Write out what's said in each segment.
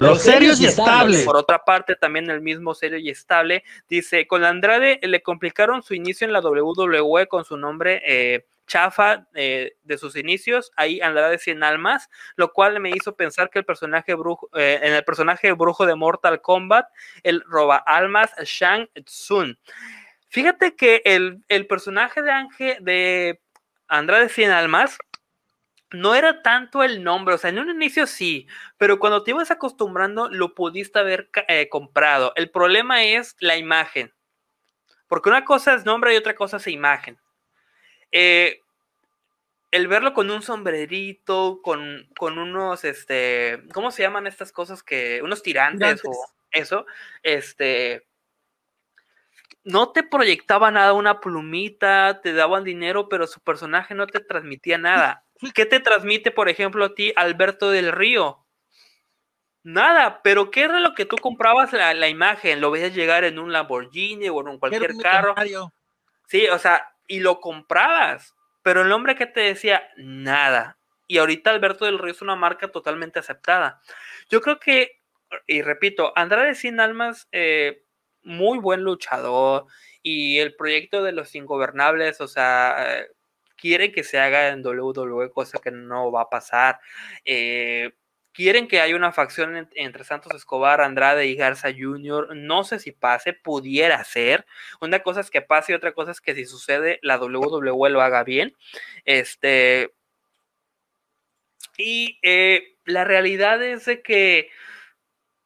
Los, serios, y estables. Por otra parte, también el mismo serio y estable dice, con Andrade le complicaron su inicio en la WWE con su nombre eh, chafa eh, de sus inicios, ahí Andrade 100 almas, lo cual me hizo pensar que el personaje brujo, eh, en el personaje brujo de Mortal Kombat, el roba almas Shang Tsung. Fíjate que el, el personaje de Ángel de Andrade 100 almas no era tanto el nombre, o sea, en un inicio sí, pero cuando te ibas acostumbrando lo pudiste haber eh, comprado. El problema es la imagen, porque una cosa es nombre y otra cosa es imagen. Eh, el verlo con un sombrerito, con, con, unos, este, ¿cómo se llaman estas cosas que, unos tirantes, o eso, este, no te proyectaba nada, una plumita, te daban dinero, pero su personaje no te transmitía nada. ¿Qué te transmite, por ejemplo, a ti Alberto del Río? Nada, pero ¿qué era lo que tú comprabas la, la imagen? Lo veías llegar en un Lamborghini o en cualquier carro. Sí, o sea, y lo comprabas, pero el hombre que te decía nada. Y ahorita Alberto del Río es una marca totalmente aceptada. Yo creo que, y repito, Andrade Sin Almas, eh, muy buen luchador, y el proyecto de los ingobernables, o sea, quiere que se haga en WWE, cosa que no va a pasar. Eh, quieren que haya una facción entre Santos Escobar, Andrade y Garza Jr. No sé si pase, pudiera ser. Una cosa es que pase y otra cosa es que si sucede, la WWE lo haga bien. Este. Y eh, la realidad es de que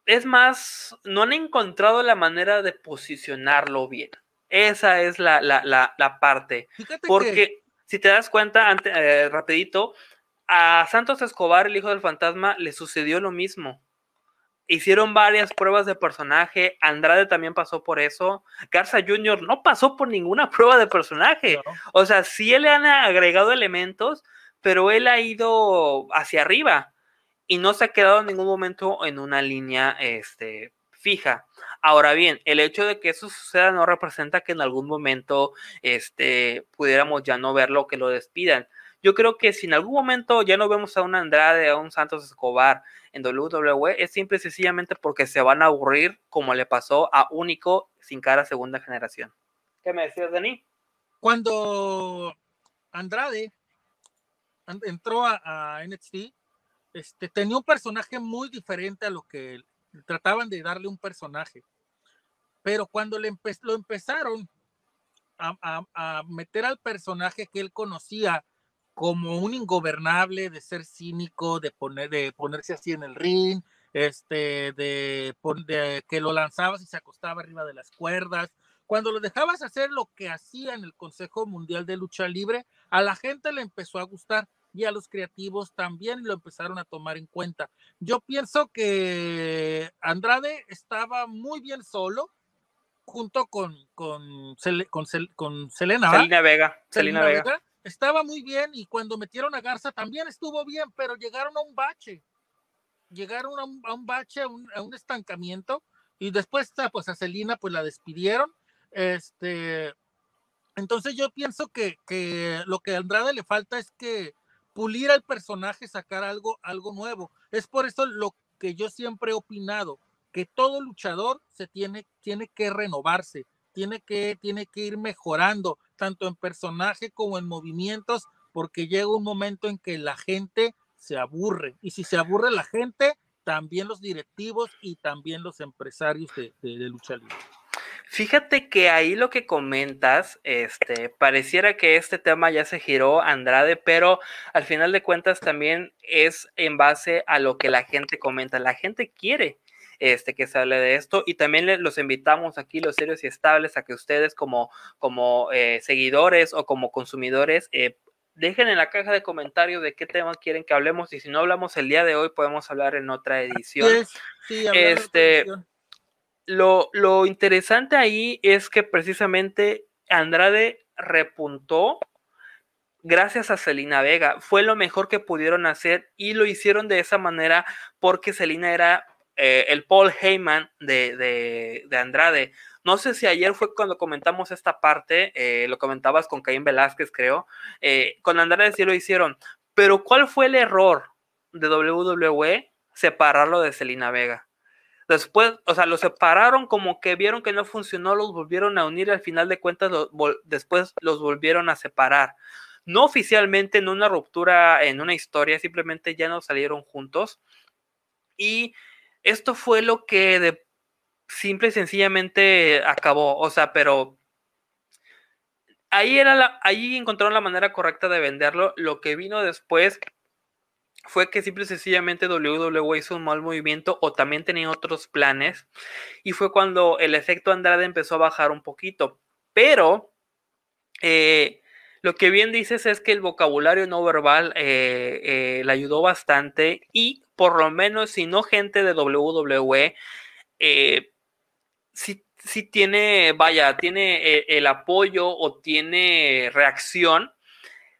es más, no han encontrado la manera de posicionarlo bien. Esa es la, parte. Porque si te das cuenta, eh, rapidito, a Santos Escobar, el hijo del fantasma, le sucedió lo mismo. Hicieron varias pruebas de personaje. Andrade también pasó por eso. Garza Jr. no pasó por ninguna prueba de personaje. O sea, sí le han agregado elementos, pero él ha ido hacia arriba y no se ha quedado en ningún momento en una línea este, fija. Ahora bien, el hecho de que eso suceda no representa que en algún momento este, pudiéramos ya no verlo, que lo despidan. Yo creo que si en algún momento ya no vemos a un Andrade, a un Santos Escobar en WWE, es simple y sencillamente porque se van a aburrir como le pasó a Único sin cara segunda generación. ¿Qué me decías, Dani? Cuando Andrade entró a, NXT, este, tenía un personaje muy diferente a lo que trataban de darle un personaje. Pero cuando lo empezaron a, meter al personaje que él conocía como un ingobernable, de ser cínico, de, poner, de ponerse así en el ring, este, que lo lanzabas y se acostaba arriba de las cuerdas. Cuando lo dejabas hacer lo que hacía en el Consejo Mundial de Lucha Libre, a la gente le empezó a gustar y a los creativos también lo empezaron a tomar en cuenta. Yo pienso que Andrade estaba muy bien solo, junto con, con, con, con Selena. Selena Vega. Selena Vega estaba muy bien y cuando metieron a Garza también estuvo bien, pero llegaron a un bache, llegaron a un, bache, a un, estancamiento y después pues a Celina pues la despidieron. Este, entonces yo pienso que, que lo que a Andrade le falta es que pulir al personaje, sacar algo, algo nuevo. Es por eso lo que yo siempre he opinado, que todo luchador se tiene, tiene que renovarse, tiene que, tiene que ir mejorando, tanto en personaje como en movimientos, porque llega un momento en que la gente se aburre. Y si se aburre la gente, también los directivos y también los empresarios de, lucha libre. Fíjate que ahí lo que comentas, este, pareciera que este tema ya se giró Andrade, pero al final de cuentas también es en base a lo que la gente comenta. La gente quiere este, que se hable de esto. Y también los invitamos aquí, los serios y estables, a que ustedes como, como eh, seguidores o como consumidores eh, dejen en la caja de comentarios de qué tema quieren que hablemos. Y si no hablamos el día de hoy, podemos hablar en otra edición. este, Lo, interesante ahí es que precisamente Andrade repuntó gracias a Celina Vega. Fue lo mejor que pudieron hacer y lo hicieron de esa manera porque Celina era eh, el Paul Heyman de, Andrade. No sé si ayer fue cuando comentamos esta parte, eh, lo comentabas con Caín Velázquez, creo. Eh, con Andrade sí lo hicieron. Pero ¿cuál fue el error de WWE? separarlo de Selina Vega. Después, o sea, lo separaron como que vieron que no funcionó, los volvieron a unir y al final de cuentas después los volvieron a separar. No oficialmente, en una ruptura, en una historia, simplemente ya no salieron juntos. Y esto fue lo que de simple y sencillamente acabó. O sea, pero ahí era ahí encontraron la manera correcta de venderlo. Lo que vino después fue que simple y sencillamente WWE hizo un mal movimiento o también tenía otros planes y fue cuando el efecto Andrade empezó a bajar un poquito. Pero eh, lo que bien dices es que el vocabulario no verbal eh, eh, le ayudó bastante y por lo menos si no gente de WWE, si, tiene, vaya, tiene el apoyo o tiene reacción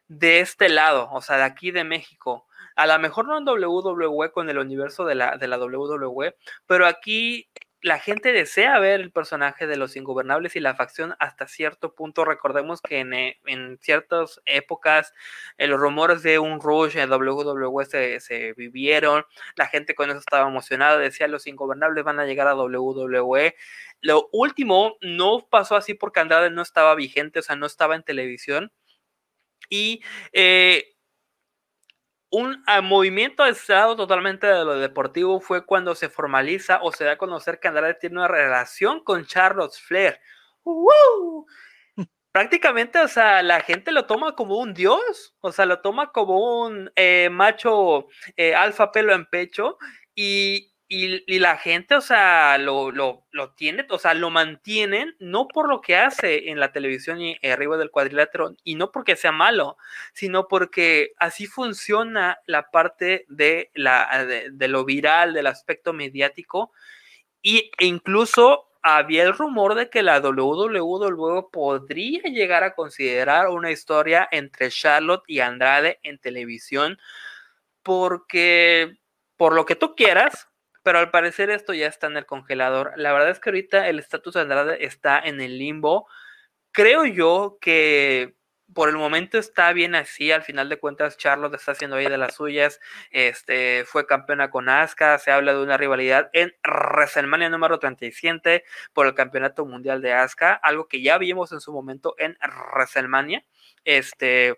de este lado, o sea, de aquí de México a lo mejor no en WWE con el universo de la, de la WWE, pero aquí la gente desea ver el personaje de los ingobernables y la facción hasta cierto punto. Recordemos que en, eh, ciertas épocas eh, los rumores de un Rush en WWE se, se, vivieron, la gente con eso estaba emocionada, decía los ingobernables van a llegar a WWE. Lo último no pasó así porque Andrade no estaba vigente, o sea, no estaba en televisión. Y eh, un movimiento aislado totalmente de lo deportivo fue cuando se formaliza o se da a conocer que Andrade tiene una relación con Charlotte Flair. Prácticamente, o sea, la gente lo toma como un dios, o sea, lo toma como un eh, macho eh, alfa pelo en pecho y, y, la gente, o sea, lo, lo, lo, tiene, o sea, lo mantienen, no por lo que hace en la televisión y arriba del cuadrilátero, y no porque sea malo, sino porque así funciona la parte de, la, de, lo viral, del aspecto mediático, y, e incluso había el rumor de que la WWE podría llegar a considerar una historia entre Charlotte y Andrade en televisión, porque por lo que tú quieras, pero al parecer esto ya está en el congelador. La verdad es que ahorita el estatus de Andrade está en el limbo. Creo yo que por el momento está bien así. Al final de cuentas, Charlotte está haciendo ahí de las suyas. Este fue campeona con Asuka. Se habla de una rivalidad en WrestleMania número 37 por el campeonato mundial de Asuka. Algo que ya vimos en su momento en WrestleMania. Este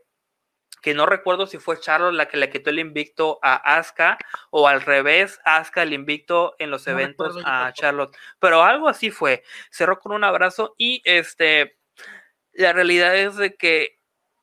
que no recuerdo si fue Charlotte la que le quitó el invicto a Asuka o al revés, Asuka el invicto en los eventos a Charlotte, pero algo así fue. Cerró con un abrazo y este la realidad es de que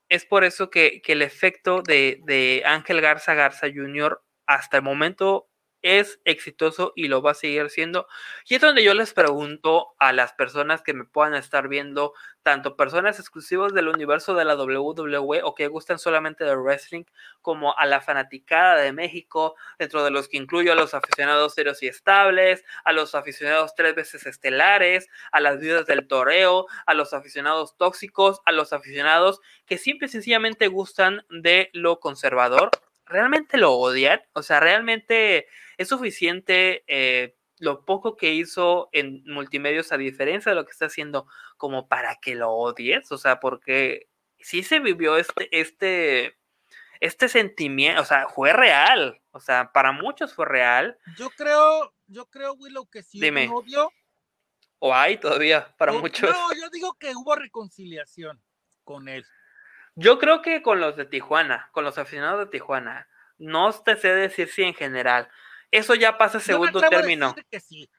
es por eso que, que el efecto de, de Ángel Garza Garza Jr. hasta el momento es exitoso y lo va a seguir siendo. Y es donde yo les pregunto a las personas que me puedan estar viendo, tanto personas exclusivas del universo de la WWE o que gustan solamente de wrestling, como a la fanaticada de México, dentro de los que incluyo a los aficionados serios y estables, a los aficionados tres veces estelares, a las viudas del toreo, a los aficionados tóxicos, a los aficionados que simple y sencillamente gustan de lo conservador realmente lo odian, o sea, realmente es suficiente eh, lo poco que hizo en multimedios a diferencia de lo que está haciendo como para que lo odies, o sea, porque sí se vivió este, este, este sentimiento, o sea, fue real, o sea, para muchos fue real. Yo creo, yo creo, Willow, que sí Dime. odio. O hay todavía, para muchos. No, yo digo que hubo reconciliación con él. Yo creo que con los de Tijuana, con los aficionados de Tijuana, no te sé decir si en general. Eso ya pasa a segundo término. que sí.